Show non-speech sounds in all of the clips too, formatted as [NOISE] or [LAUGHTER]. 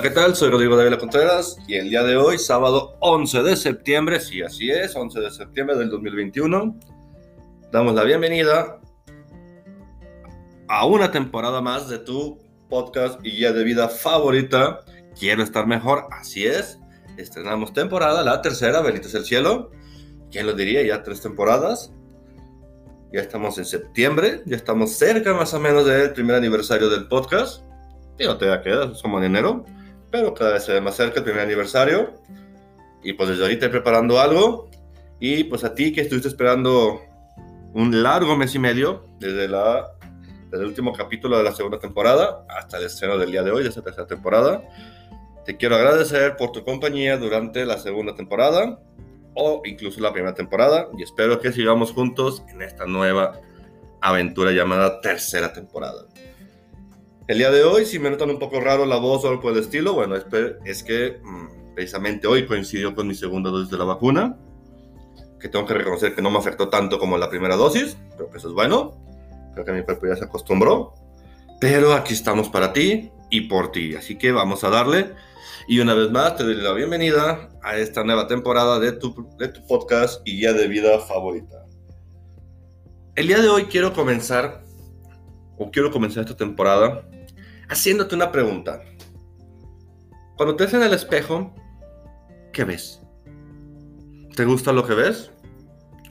Hola, ¿qué tal? Soy Rodrigo David Contreras y el día de hoy, sábado 11 de septiembre, sí, así es, 11 de septiembre del 2021, damos la bienvenida a una temporada más de tu podcast y guía de vida favorita. Quiero estar mejor, así es. Estrenamos temporada, la tercera, Belitos el Cielo. ¿Quién lo diría? Ya tres temporadas. Ya estamos en septiembre, ya estamos cerca más o menos del primer aniversario del podcast. No te da queda, somos en enero, pero cada vez se ve más cerca el primer aniversario. Y pues desde ahorita preparando algo. Y pues a ti que estuviste esperando un largo mes y medio, desde, la, desde el último capítulo de la segunda temporada hasta el estreno del día de hoy, de esta tercera temporada. Te quiero agradecer por tu compañía durante la segunda temporada o incluso la primera temporada y espero que sigamos juntos en esta nueva aventura llamada tercera temporada. El día de hoy, si me notan un poco raro la voz o algo por el estilo, bueno, es, es que mmm, precisamente hoy coincidió con mi segunda dosis de la vacuna, que tengo que reconocer que no me afectó tanto como la primera dosis, creo que eso es bueno, creo que mi cuerpo ya se acostumbró, pero aquí estamos para ti y por ti, así que vamos a darle. Y una vez más te doy la bienvenida a esta nueva temporada de tu, de tu podcast y guía de vida favorita. El día de hoy quiero comenzar, o quiero comenzar esta temporada, haciéndote una pregunta. Cuando te ves en el espejo, ¿qué ves? ¿Te gusta lo que ves?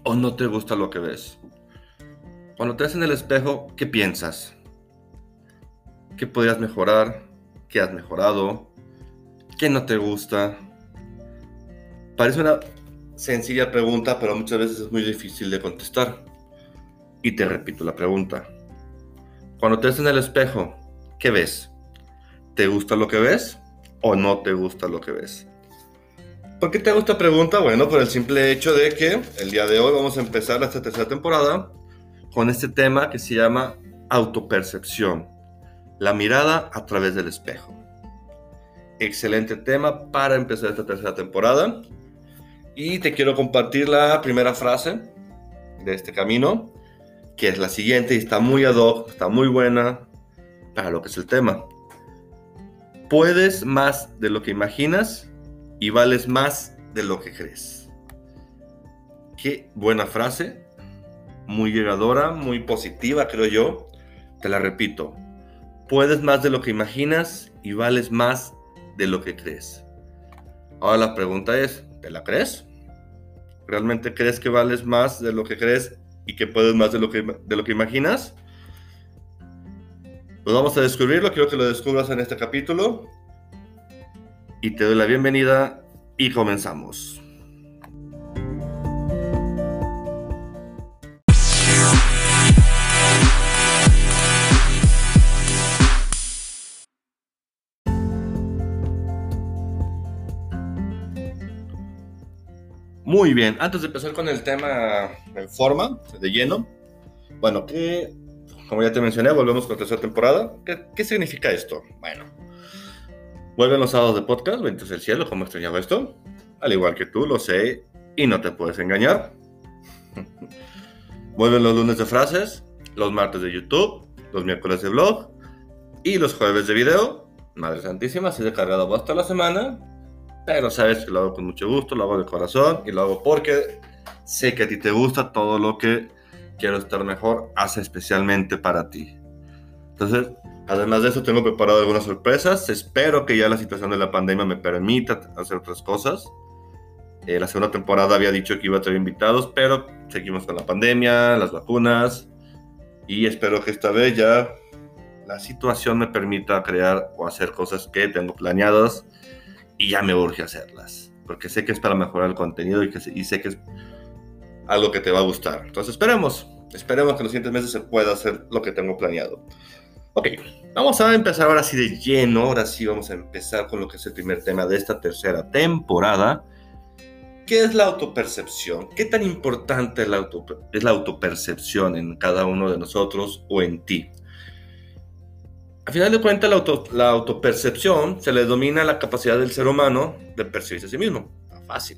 ¿O no te gusta lo que ves? Cuando te ves en el espejo, ¿qué piensas? ¿Qué podrías mejorar? ¿Qué has mejorado? ¿Qué no te gusta? Parece una sencilla pregunta, pero muchas veces es muy difícil de contestar. Y te repito la pregunta. Cuando te ves en el espejo, ¿qué ves? ¿Te gusta lo que ves o no te gusta lo que ves? ¿Por qué te hago esta pregunta? Bueno, por el simple hecho de que el día de hoy vamos a empezar esta tercera temporada con este tema que se llama autopercepción, la mirada a través del espejo excelente tema para empezar esta tercera temporada. Y te quiero compartir la primera frase de este camino, que es la siguiente y está muy ad hoc, está muy buena para lo que es el tema. Puedes más de lo que imaginas y vales más de lo que crees. Qué buena frase, muy llegadora, muy positiva creo yo. Te la repito. Puedes más de lo que imaginas y vales más de lo que crees. Ahora la pregunta es, ¿te la crees? ¿Realmente crees que vales más de lo que crees y que puedes más de lo que, de lo que imaginas? Pues vamos a descubrirlo, quiero que lo descubras en este capítulo. Y te doy la bienvenida y comenzamos. Muy bien, antes de empezar con el tema en forma, de lleno, bueno, que, como ya te mencioné, volvemos con tercera temporada. ¿Qué, ¿Qué, significa esto? Bueno, vuelven los sábados de podcast, Benditos el cielo, como extrañaba esto. Al igual que tú, lo sé y no te puedes engañar. [LAUGHS] vuelven los lunes de frases, los martes de YouTube, los miércoles de blog y los jueves de video. Madre Santísima, se ha cargado hasta la semana pero sabes que lo hago con mucho gusto, lo hago de corazón y lo hago porque sé que a ti te gusta todo lo que quiero estar mejor, hace especialmente para ti. Entonces, además de eso, tengo preparado algunas sorpresas. Espero que ya la situación de la pandemia me permita hacer otras cosas. Eh, la segunda temporada había dicho que iba a tener invitados, pero seguimos con la pandemia, las vacunas, y espero que esta vez ya la situación me permita crear o hacer cosas que tengo planeadas y ya me urge hacerlas, porque sé que es para mejorar el contenido y, que, y sé que es algo que te va a gustar. Entonces esperemos, esperemos que los siguientes meses se pueda hacer lo que tengo planeado. Ok, vamos a empezar ahora sí de lleno, ahora sí vamos a empezar con lo que es el primer tema de esta tercera temporada. ¿Qué es la autopercepción? ¿Qué tan importante es la, auto, es la autopercepción en cada uno de nosotros o en ti? A final de cuentas, la, auto, la, autopercepción se le domina la capacidad del ser humano de percibirse a sí mismo. Fácil.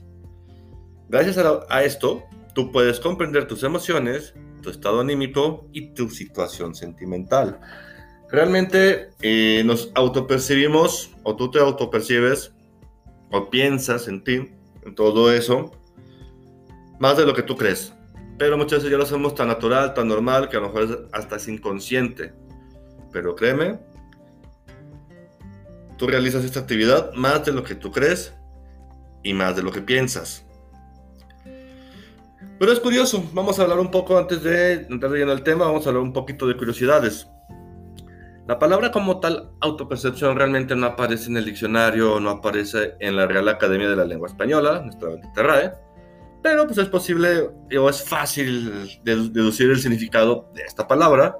Gracias a, a, esto, tú puedes comprender tus emociones, tu estado anímico y tu situación sentimental. Realmente eh, nos autopercibimos, o tú te autopercibes, o piensas en ti, en todo eso, más de lo que tú crees. Pero muchas veces ya lo hacemos tan natural, tan normal, que a lo mejor hasta es inconsciente. Pero créeme, tú realizas esta actividad más de lo que tú crees y más de lo que piensas. Pero es curioso, vamos a hablar un poco antes de entrar en el tema, vamos a hablar un poquito de curiosidades. La palabra como tal, autopercepción, realmente no aparece en el diccionario, no aparece en la Real Academia de la Lengua Española, nuestra bendita RAE, pero pues es posible o es fácil deducir el significado de esta palabra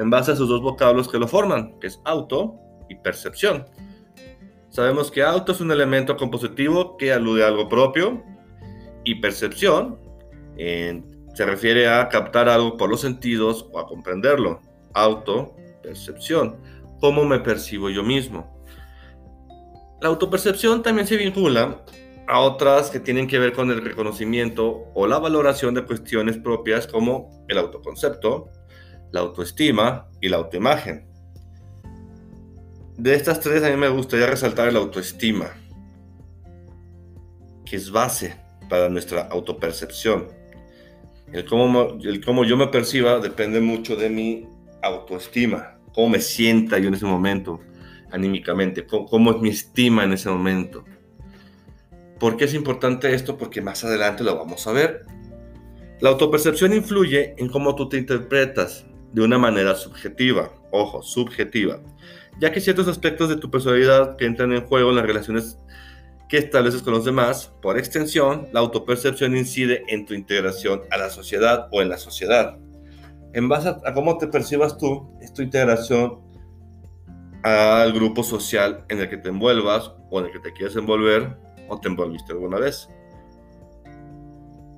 en base a sus dos vocablos que lo forman, que es auto y percepción. Sabemos que auto es un elemento compositivo que alude a algo propio y percepción se refiere a captar algo por los sentidos o a comprenderlo. Auto, percepción. ¿Cómo me percibo yo mismo? La autopercepción también se vincula a otras que tienen que ver con el reconocimiento o la valoración de cuestiones propias como el autoconcepto, la autoestima y la autoimagen. De estas tres a mí me gustaría resaltar la autoestima, que es base para nuestra autopercepción. El cómo, yo me perciba depende mucho de mi autoestima, cómo me sienta yo en ese momento, anímicamente, cómo, cómo es mi estima en ese momento. ¿Por qué es importante esto? Porque más adelante lo vamos a ver. La autopercepción influye en cómo tú te interpretas de una manera subjetiva, ojo, subjetiva, ya que ciertos aspectos de tu personalidad que entran en juego en las relaciones que estableces con los demás, por extensión, la autopercepción incide en tu integración a la sociedad o en la sociedad. En base a, cómo te percibas tú, es tu integración al grupo social en el que te envuelvas o en el que te quieres envolver o te envolviste alguna vez.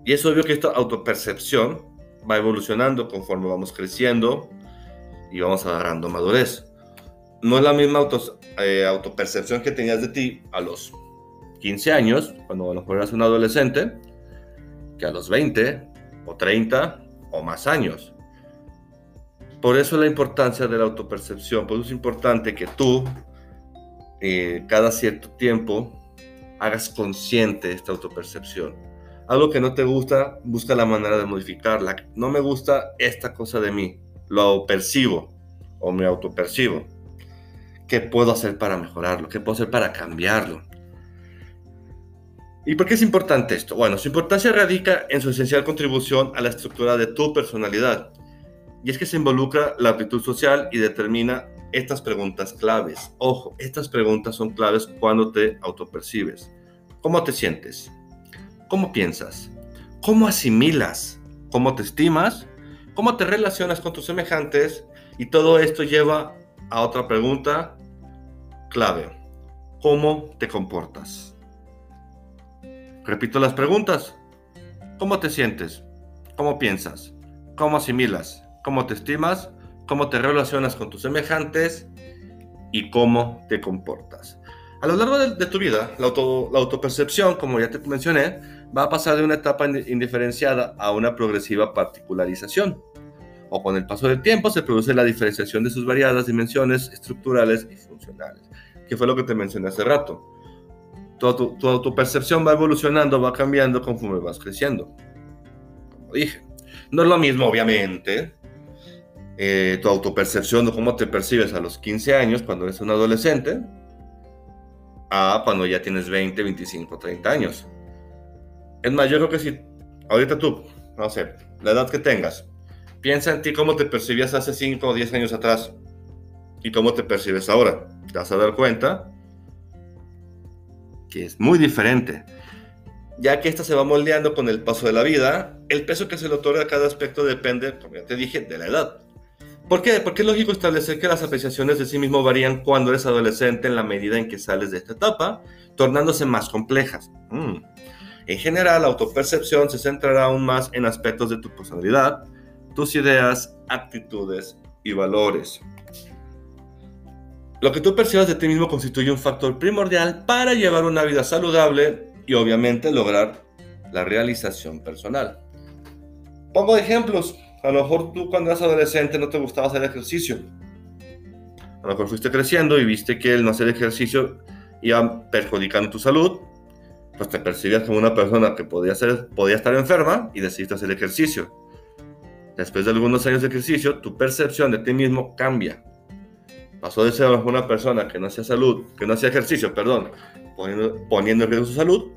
Y es obvio que esta autopercepción va evolucionando conforme vamos creciendo y vamos agarrando madurez. No es la misma auto, eh, autopercepción que tenías de ti a los 15 años, cuando a lo mejor un adolescente, que a los 20 o 30 o más años. Por eso la importancia de la autopercepción, por eso es importante que tú eh, cada cierto tiempo hagas consciente esta autopercepción algo que no te gusta, busca la manera de modificarla. No me gusta esta cosa de mí, lo percibo o me autopercibo. ¿Qué puedo hacer para mejorarlo? ¿Qué puedo hacer para cambiarlo? ¿Y por qué es importante esto? Bueno, su importancia radica en su esencial contribución a la estructura de tu personalidad. Y es que se involucra la actitud social y determina estas preguntas claves. Ojo, estas preguntas son claves cuando te autopercibes. ¿Cómo te sientes? ¿Cómo piensas? ¿Cómo asimilas? ¿Cómo te estimas? ¿Cómo te relacionas con tus semejantes? Y todo esto lleva a otra pregunta clave. ¿Cómo te comportas? Repito las preguntas. ¿Cómo te sientes? ¿Cómo piensas? ¿Cómo asimilas? ¿Cómo te estimas? ¿Cómo te relacionas con tus semejantes? ¿Y cómo te comportas? A lo largo de, tu vida, la, la, autopercepción, como ya te mencioné, va a pasar de una etapa indiferenciada a una progresiva particularización. O con el paso del tiempo se produce la diferenciación de sus variadas dimensiones estructurales y funcionales, que fue lo que te mencioné hace rato. Tu, tu, tu autopercepción va evolucionando, va cambiando conforme vas creciendo. Como dije. No es lo mismo, obviamente, eh, tu autopercepción de cómo te percibes a los 15 años cuando eres un adolescente, a cuando ya tienes 20, 25, 30 años. Es más, yo creo que si ahorita tú, no sé, la edad que tengas, piensa en ti cómo te percibías hace 5 o 10 años atrás y cómo te percibes ahora. Te vas a dar cuenta que es muy diferente. Ya que esta se va moldeando con el paso de la vida, el peso que se le otorga a cada aspecto depende, como ya te dije, de la edad. ¿Por qué? Porque es lógico establecer que las apreciaciones de sí mismo varían cuando eres adolescente en la medida en que sales de esta etapa, tornándose más complejas. Mm. En general, la autopercepción se centrará aún más en aspectos de tu personalidad, tus ideas, actitudes y valores. Lo que tú percibas de ti mismo constituye un factor primordial para llevar una vida saludable y obviamente lograr la realización personal. Pongo ejemplos. A lo mejor tú cuando eras adolescente no te gustaba hacer ejercicio. A lo mejor fuiste creciendo y viste que el no hacer ejercicio iba perjudicando tu salud, pues te percibías como una persona que podía, ser, podía estar enferma y decidiste hacer ejercicio. Después de algunos años de ejercicio, tu percepción de ti mismo cambia. Pasó de ser una persona que no hacía salud, que no hacía ejercicio, perdón, poniendo, poniendo en riesgo su salud,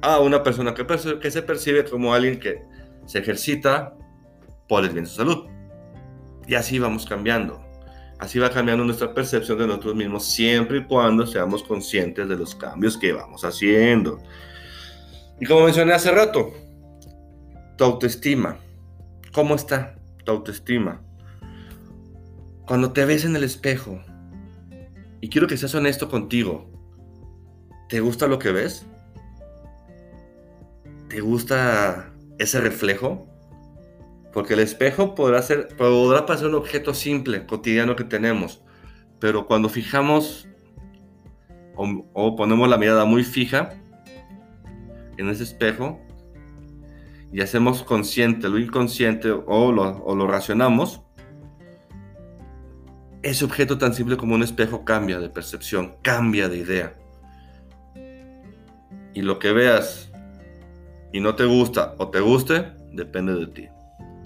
a una persona que, que se percibe como alguien que se ejercita por el bien de su salud. Y así vamos cambiando. Así va cambiando nuestra percepción de nosotros mismos siempre y cuando seamos conscientes de los cambios que vamos haciendo. Y como mencioné hace rato, tu autoestima. ¿Cómo está tu autoestima? Cuando te ves en el espejo, y quiero que seas honesto contigo, ¿te gusta lo que ves? ¿Te gusta ese reflejo? Porque el espejo podrá, ser, podrá parecer un objeto simple, cotidiano que tenemos, pero cuando fijamos o, ponemos la mirada muy fija en ese espejo y hacemos consciente lo inconsciente o lo, o lo racionamos, ese objeto tan simple como un espejo cambia de percepción, cambia de idea. Y lo que veas y no te gusta o te guste, depende de ti.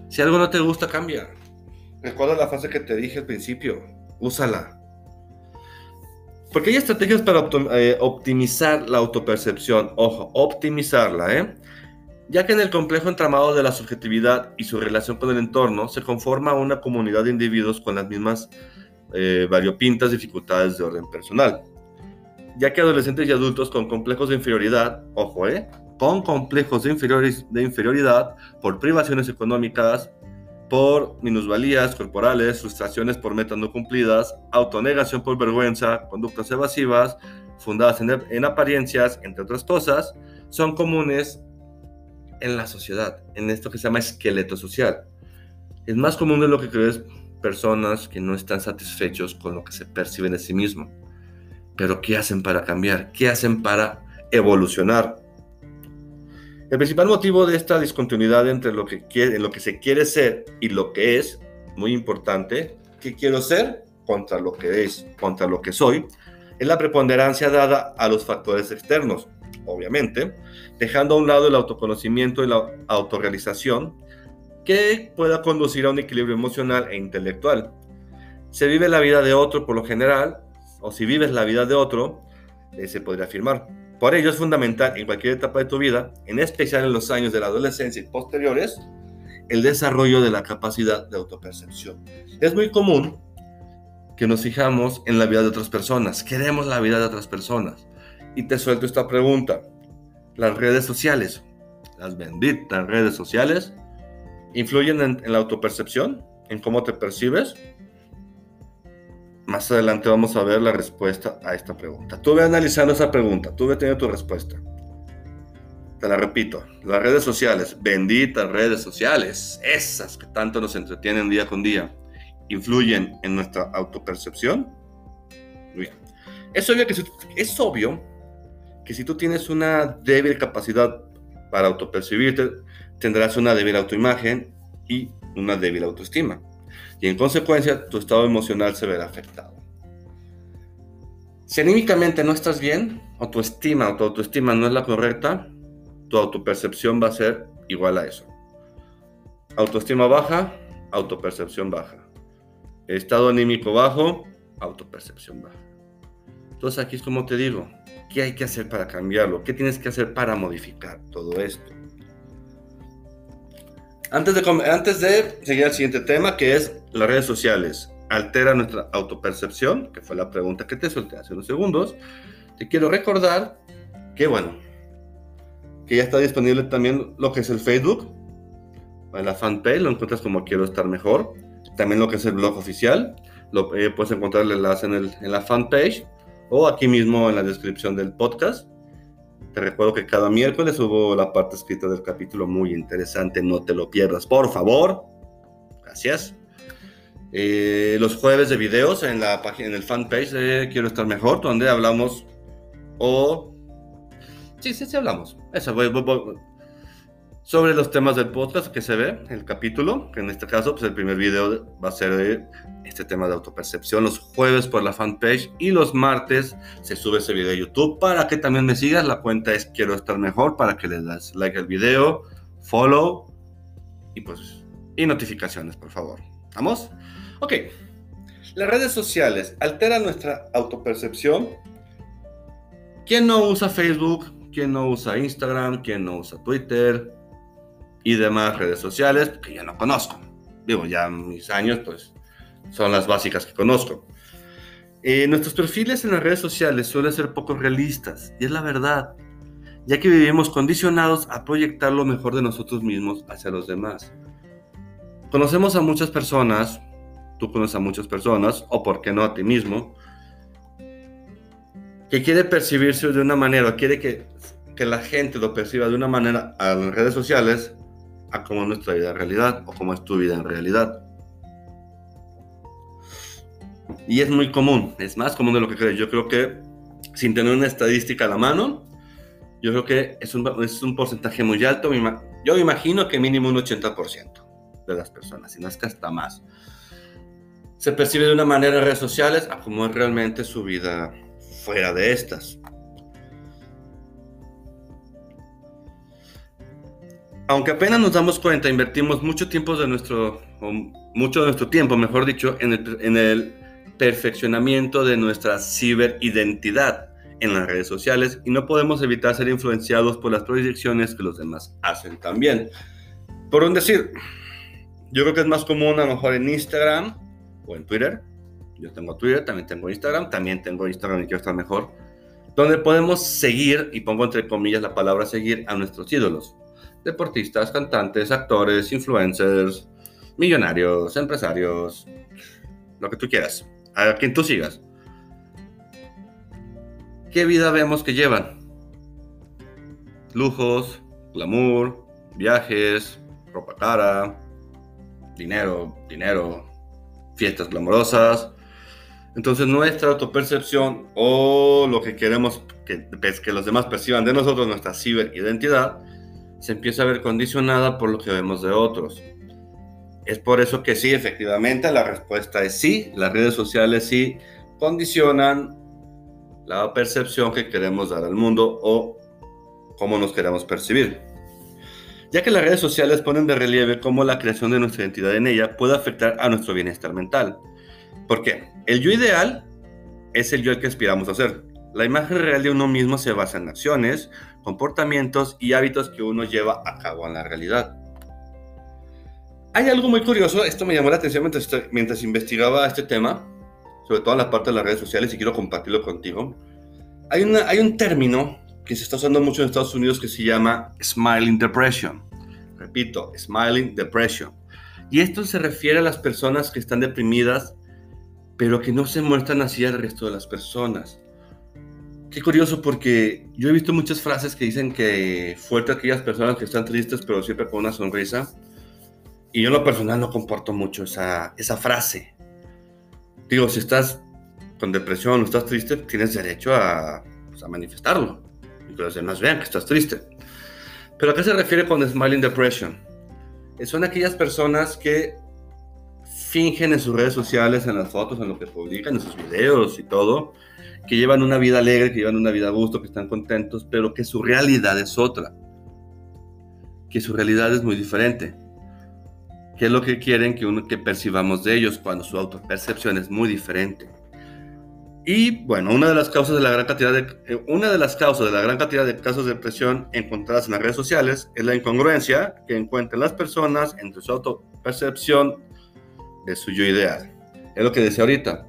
Si algo no te gusta, cambia. Recuerda la frase que te dije al principio. Úsala. Porque hay estrategias para eh, optimizar la autopercepción. Ojo, optimizarla, ¿eh? Ya que en el complejo entramado de la subjetividad y su relación con el entorno se conforma una comunidad de individuos con las mismas eh, variopintas dificultades de orden personal. Ya que adolescentes y adultos con complejos de inferioridad, ojo, ¿eh? con complejos de, inferioridad por privaciones económicas, por minusvalías corporales, frustraciones por metas no cumplidas, autonegación por vergüenza, conductas evasivas, fundadas en, en, apariencias, entre otras cosas, son comunes en la sociedad, en esto que se llama esqueleto social. Es más común de lo que crees personas que no están satisfechos con lo que se perciben de sí mismo. Pero ¿qué hacen para cambiar? ¿Qué hacen para evolucionar? El principal motivo de esta discontinuidad entre lo que, quiere, lo que se quiere ser y lo que es, muy importante, ¿qué quiero ser contra lo que es, contra lo que soy, es la preponderancia dada a los factores externos, obviamente, dejando a un lado el autoconocimiento y la autorrealización que pueda conducir a un equilibrio emocional e intelectual. Se vive la vida de otro por lo general, o si vives la vida de otro, eh, se podría afirmar. Por ello es fundamental en cualquier etapa de tu vida, en especial en los años de la adolescencia y posteriores, el desarrollo de la capacidad de autopercepción. Es muy común que nos fijamos en la vida de otras personas, queremos la vida de otras personas. Y te suelto esta pregunta. Las redes sociales, las benditas redes sociales, influyen en, en la autopercepción, en cómo te percibes. Más adelante vamos a ver la respuesta a esta pregunta. Tú ve analizando esa pregunta, tú ve teniendo tu respuesta. Te la repito, las redes sociales, benditas redes sociales, esas que tanto nos entretienen día con día, influyen en nuestra autopercepción. Es es obvio que si tú tienes una débil capacidad para autopercibirte, tendrás una débil autoimagen y una débil autoestima y en consecuencia tu estado emocional se verá afectado. Si anímicamente no estás bien, o tu estima o tu autoestima no es la correcta, tu autopercepción va a ser igual a eso. Autoestima baja, autopercepción baja. Estado anímico bajo, autopercepción baja. Entonces aquí es como te digo, ¿qué hay que hacer para cambiarlo? ¿Qué tienes que hacer para modificar todo esto? Antes de, antes de seguir al siguiente tema, que es las redes sociales, ¿altera nuestra autopercepción? Que fue la pregunta que te solté hace unos segundos. Te quiero recordar que, bueno, que ya está disponible también lo que es el Facebook, la fanpage, lo encuentras como Quiero Estar Mejor. También lo que es el blog oficial, lo eh, puedes encontrar el enlace en, el, en la fanpage o aquí mismo en la descripción del podcast. Te recuerdo que cada miércoles subo la parte escrita del capítulo muy interesante, no te lo pierdas, por favor. Gracias. Eh, los jueves de videos en la página, en el fanpage de Quiero estar mejor, donde hablamos o sí, sí, sí hablamos. Eso, voy, sobre los temas del podcast que se ve, el capítulo, que en este caso, pues el primer video va a ser de este tema de autopercepción los jueves por la fanpage y los martes se sube ese video a YouTube para que también me sigas. La cuenta es Quiero Estar Mejor para que le das like al video, follow y pues y notificaciones, por favor. ¿Vamos? Ok. Las redes sociales alteran nuestra autopercepción. ¿Quién no usa Facebook? ¿Quién no usa Instagram? ¿Quién no usa Twitter? Y demás redes sociales que yo no conozco. Digo, ya mis años, pues, son las básicas que conozco. Eh, nuestros perfiles en las redes sociales suelen ser poco realistas, y es la verdad, ya que vivimos condicionados a proyectar lo mejor de nosotros mismos hacia los demás. Conocemos a muchas personas, tú conoces a muchas personas, o por qué no a ti mismo, que quiere percibirse de una manera, quiere que, que la gente lo perciba de una manera a las redes sociales, a como es nuestra vida en realidad, o como es tu vida en realidad. Y es muy común, es más común de lo que crees. Yo creo que, sin tener una estadística a la mano, yo creo que es un, es un porcentaje muy alto. Yo imagino que mínimo un 80% de las personas, si no es que hasta más. Se percibe de una manera en redes sociales a cómo es realmente su vida fuera de estas. Aunque apenas nos damos cuenta, invertimos mucho tiempo de nuestro, mucho de nuestro tiempo, mejor dicho, en el, en el perfeccionamiento de nuestra ciberidentidad en las redes sociales y no podemos evitar ser influenciados por las proyecciones que los demás hacen también. Por un decir, yo creo que es más común a lo mejor en Instagram o en Twitter. Yo tengo Twitter, también tengo Instagram, también tengo Instagram y quiero estar mejor. Donde podemos seguir, y pongo entre comillas la palabra seguir, a nuestros ídolos. Deportistas, cantantes, actores, influencers, millonarios, empresarios, lo que tú quieras, a quien tú sigas. ¿Qué vida vemos que llevan? Lujos, glamour, viajes, ropa cara, dinero, dinero, fiestas glamorosas. Entonces nuestra autopercepción o lo que queremos que, que los demás perciban de nosotros, nuestra ciberidentidad, se empieza a ver condicionada por lo que vemos de otros. Es por eso que sí, efectivamente, la respuesta es sí, las redes sociales sí condicionan la percepción que queremos dar al mundo o cómo nos queremos percibir ya que las redes sociales ponen de relieve cómo la creación de nuestra identidad en ella puede afectar a nuestro bienestar mental. ¿Por qué? El yo ideal es el yo al que aspiramos a ser. La imagen real de uno mismo se basa en acciones, comportamientos y hábitos que uno lleva a cabo en la realidad. Hay algo muy curioso, esto me llamó la atención mientras, investigaba este tema, sobre todo en la parte de las redes sociales y quiero compartirlo contigo. Hay un término que se está usando mucho en Estados Unidos que se llama Smiling Depression. Repito, Smiling Depression. Y esto se refiere a las personas que están deprimidas, pero que no se muestran así al resto de las personas. Qué curioso porque yo he visto muchas frases que dicen que fuerte aquellas personas que están tristes, pero siempre con una sonrisa. Y yo en lo personal no comporto mucho esa, esa frase. Digo, si estás con depresión o estás triste, tienes derecho a, pues, a manifestarlo y que los demás vean que estás triste. Pero ¿a qué se refiere con Smiling Depression? Eh, son aquellas personas que fingen en sus redes sociales, en las fotos, en lo que publican, en sus videos y todo, que llevan una vida alegre, que llevan una vida a gusto, que están contentos, pero que su realidad es otra. Que su realidad es muy diferente. ¿Qué es lo que quieren que, uno, que percibamos de ellos cuando su autopercepción es muy diferente? Y bueno, una de las causas de la gran cantidad de eh, una de las causas de la gran cantidad de casos de depresión encontradas en las redes sociales es la incongruencia que encuentran las personas entre su autopercepción de su yo ideal. Es lo que decía ahorita.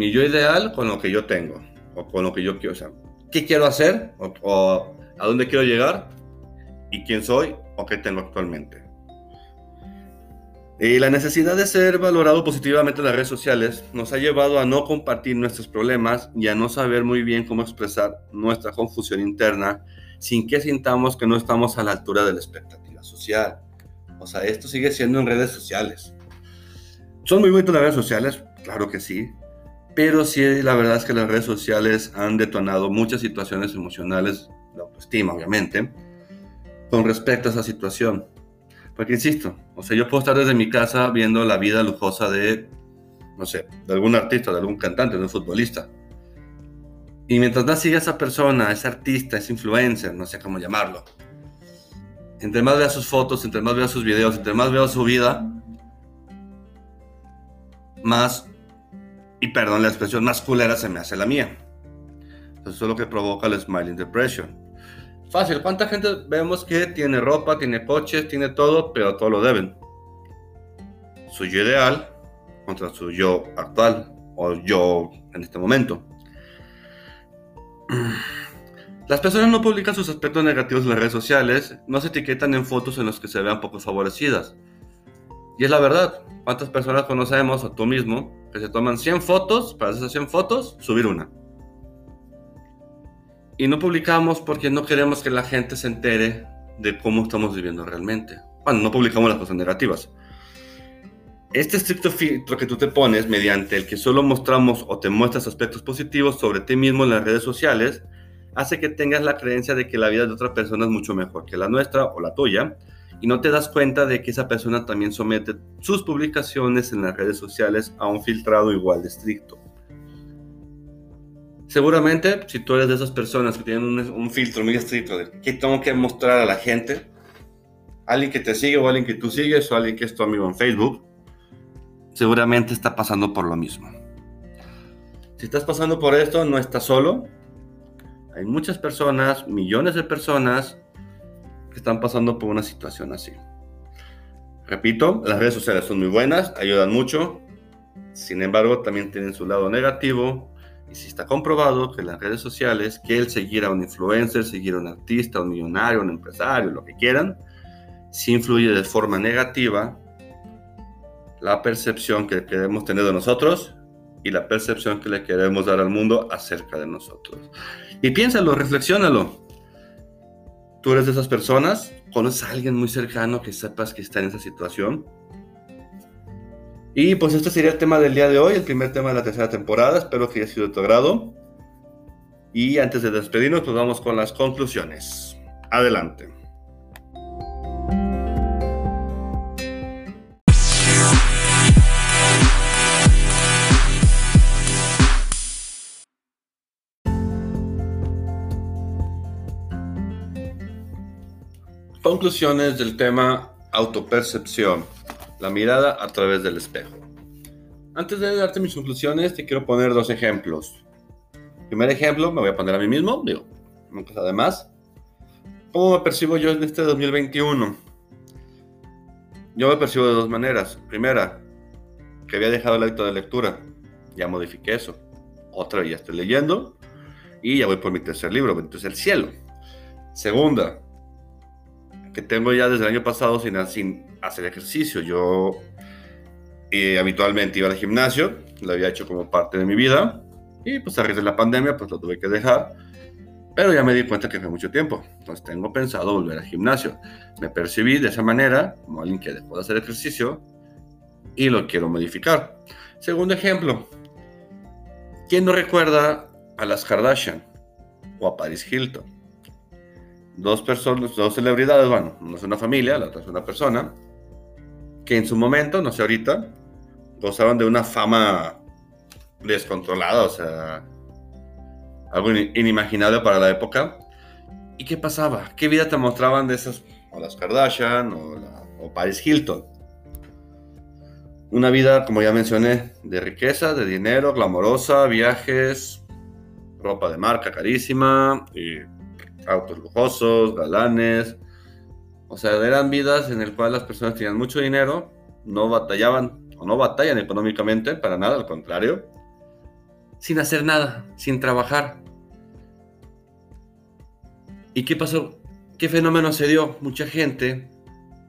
Mi yo ideal con lo que yo tengo o con lo que yo quiero, o sea, qué quiero hacer o a dónde quiero llegar y quién soy o qué tengo actualmente. Y la necesidad de ser valorado positivamente en las redes sociales nos ha llevado a no compartir nuestros problemas y a no saber muy bien cómo expresar nuestra confusión interna sin que sintamos que no estamos a la altura de la expectativa social. O sea, esto sigue siendo en redes sociales. ¿Son muy bonitas las redes sociales? Claro que sí. Pero sí, la verdad es que las redes sociales han detonado muchas situaciones emocionales de autoestima, obviamente con respecto a esa situación. Porque insisto, o sea, yo puedo estar desde mi casa viendo la vida lujosa de, no sé, de algún artista, de algún cantante, de un futbolista. Y mientras más siga esa persona, ese artista, ese influencer, no sé cómo llamarlo, entre más vea sus fotos, entre más vea sus videos, entre más veo su vida, más, y perdón la expresión, más culera se me hace la mía. Eso es lo que provoca el smiling depression. Fácil, ¿cuánta gente vemos que tiene ropa, tiene coches, tiene todo, pero todo lo deben? Su yo ideal contra su yo actual o yo en este momento. [CLEARS THROAT] Las personas no publican sus aspectos negativos en las redes sociales, no se etiquetan en fotos en las que se vean poco favorecidas. Y es la verdad, ¿cuántas personas conocemos, o tú mismo, que se toman 100 fotos, para esas 100 fotos, subir una? Y no publicamos porque no queremos que la gente se entere de cómo estamos viviendo realmente. Bueno, no publicamos las cosas negativas. Este estricto filtro que tú te pones mediante el que solo mostramos o te muestras aspectos positivos sobre ti mismo en las redes sociales, hace que tengas la creencia de que la vida de otra persona es mucho mejor que la nuestra o la tuya, y no te das cuenta de que esa persona también somete sus publicaciones en las redes sociales a un filtrado igual de estricto. Seguramente, si tú eres de esas personas que tienen un, filtro muy estricto de qué tengo que mostrar a la gente, alguien que te sigue o alguien que tú sigues o alguien que es tu amigo en Facebook, seguramente está pasando por lo mismo. Si estás pasando por esto, no estás solo. Hay muchas personas, millones de personas, que están pasando por una situación así. Repito, las redes sociales son muy buenas, ayudan mucho. Sin embargo, también tienen su lado negativo y si está comprobado que las redes sociales, que el seguir a un influencer, seguir a un artista, un millonario, un empresario, lo que quieran, si influye de forma negativa la percepción que queremos tener de nosotros y la percepción que le queremos dar al mundo acerca de nosotros. Y piénsalo, reflexiónalo. ¿Tú eres de esas personas? ¿Conoces a alguien muy cercano que sepas que está en esa situación? Y pues este sería el tema del día de hoy, el primer tema de la tercera temporada. Espero que haya sido de tu agrado. Y antes de despedirnos, pues vamos con las conclusiones. Adelante. Conclusiones del tema autopercepción la mirada a través del espejo. Antes de darte mis conclusiones, te quiero poner dos ejemplos. Primer ejemplo, me voy a poner a mí mismo, digo, nunca está de más. ¿Cómo me percibo yo en este 2021? Yo me percibo de dos maneras. Primera, que había dejado el hábito de lectura. Ya modifiqué eso. Otra, ya estoy leyendo. Y ya voy por mi tercer libro, entonces el cielo. Segunda, que tengo ya desde el año pasado sin, hacer ejercicio. Yo eh, habitualmente iba al gimnasio, lo había hecho como parte de mi vida y pues a raíz de la pandemia pues lo tuve que dejar. Pero ya me di cuenta que fue mucho tiempo. Entonces tengo pensado volver al gimnasio. Me percibí de esa manera, como alguien que dejó de hacer ejercicio y lo quiero modificar. Segundo ejemplo. ¿Quién no recuerda a las Kardashian o a Paris Hilton? Dos personas, dos celebridades, bueno, una es una familia, la otra es una persona, que en su momento, no sé ahorita, gozaban de una fama descontrolada, o sea, algo inimaginable para la época. ¿Y qué pasaba? ¿Qué vida te mostraban de esas, o las Kardashian o, o Paris Hilton? Una vida, como ya mencioné, de riqueza, de dinero, glamorosa, viajes, ropa de marca carísima, y autos lujosos, galanes, o sea, eran vidas en las cuales las personas tenían mucho dinero, no batallaban o no batallan económicamente, para nada, al contrario, sin hacer nada, sin trabajar. ¿Y qué pasó? ¿Qué fenómeno se dio? Mucha gente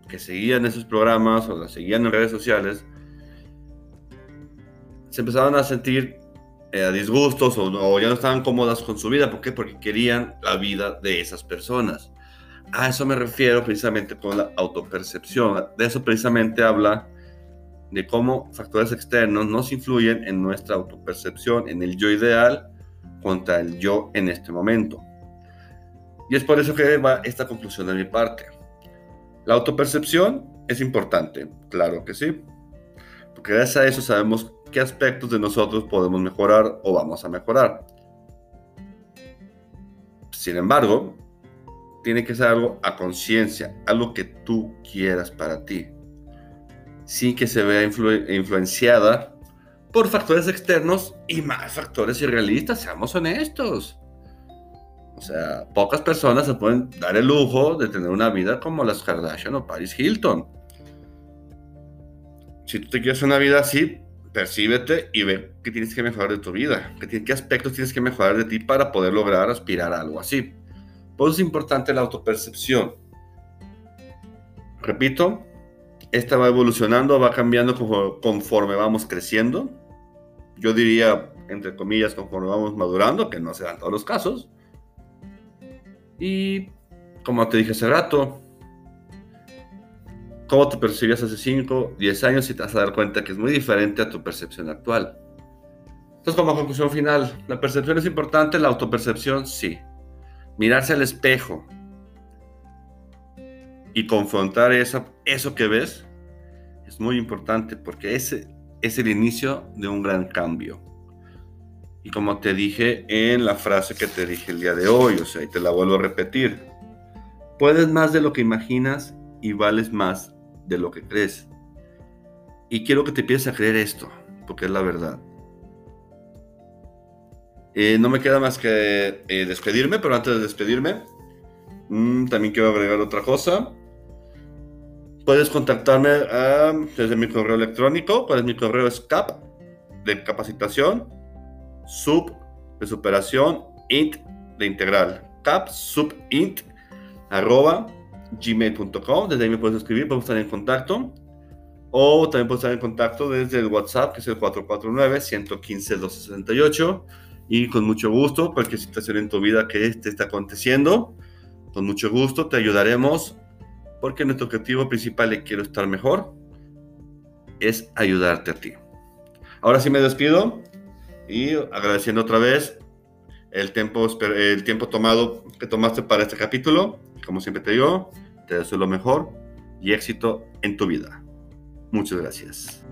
que seguían esos programas o las seguían en redes sociales se empezaban a sentir eh, disgustos o, o, ya no estaban cómodas con su vida. ¿Por qué? Porque querían la vida de esas personas. A eso me refiero precisamente con la autopercepción. De eso precisamente habla de cómo factores externos nos influyen en nuestra autopercepción, en el yo ideal contra el yo en este momento. Y es por eso que va esta conclusión de mi parte. La autopercepción es importante, claro que sí, porque gracias a eso sabemos qué aspectos de nosotros podemos mejorar o vamos a mejorar. Sin embargo, tiene que ser algo a conciencia, algo que tú quieras para ti, sin que se vea influenciada por factores externos y más factores irrealistas, seamos honestos. O sea, pocas personas se pueden dar el lujo de tener una vida como las Kardashian o Paris Hilton. Si tú te quieres una vida así, percíbete y ve qué tienes que mejorar de tu vida, qué, qué aspectos tienes que mejorar de ti para poder lograr aspirar a algo así. Por eso es importante la autopercepción. Repito, esta va evolucionando, va cambiando conforme vamos creciendo. Yo diría, entre comillas, conforme vamos madurando, que no se dan todos los casos. Y como te dije hace rato, cómo te percibías hace 5, 10 años y te vas a dar cuenta que es muy diferente a tu percepción actual. Entonces, como conclusión final, la percepción es importante, la autopercepción sí. Mirarse al espejo y confrontar eso, eso que ves es muy importante porque ese es el inicio de un gran cambio. Y como te dije en la frase que te dije el día de hoy, o sea, y te la vuelvo a repetir, puedes más de lo que imaginas y vales más de lo que crees. Y quiero que te empieces a creer esto, porque es la verdad. Eh, no me queda más que eh, despedirme, pero antes de despedirme, mm, también quiero agregar otra cosa. Puedes contactarme ah, desde mi correo electrónico. ¿Cuál es mi correo? Es cap de capacitación, sub de superación, int de integral. Cap sub int arroba gmail.com. Desde ahí me puedes escribir, podemos estar en contacto. O también puedes estar en contacto desde el WhatsApp, que es el 449-115-268. Y con mucho gusto, cualquier situación en tu vida que te está aconteciendo, con mucho gusto te ayudaremos porque nuestro objetivo principal de quiero estar mejor es ayudarte a ti. Ahora sí me despido y agradeciendo otra vez el tiempo, el tiempo tomado que tomaste para este capítulo. Como siempre te digo, te deseo lo mejor y éxito en tu vida. Muchas gracias.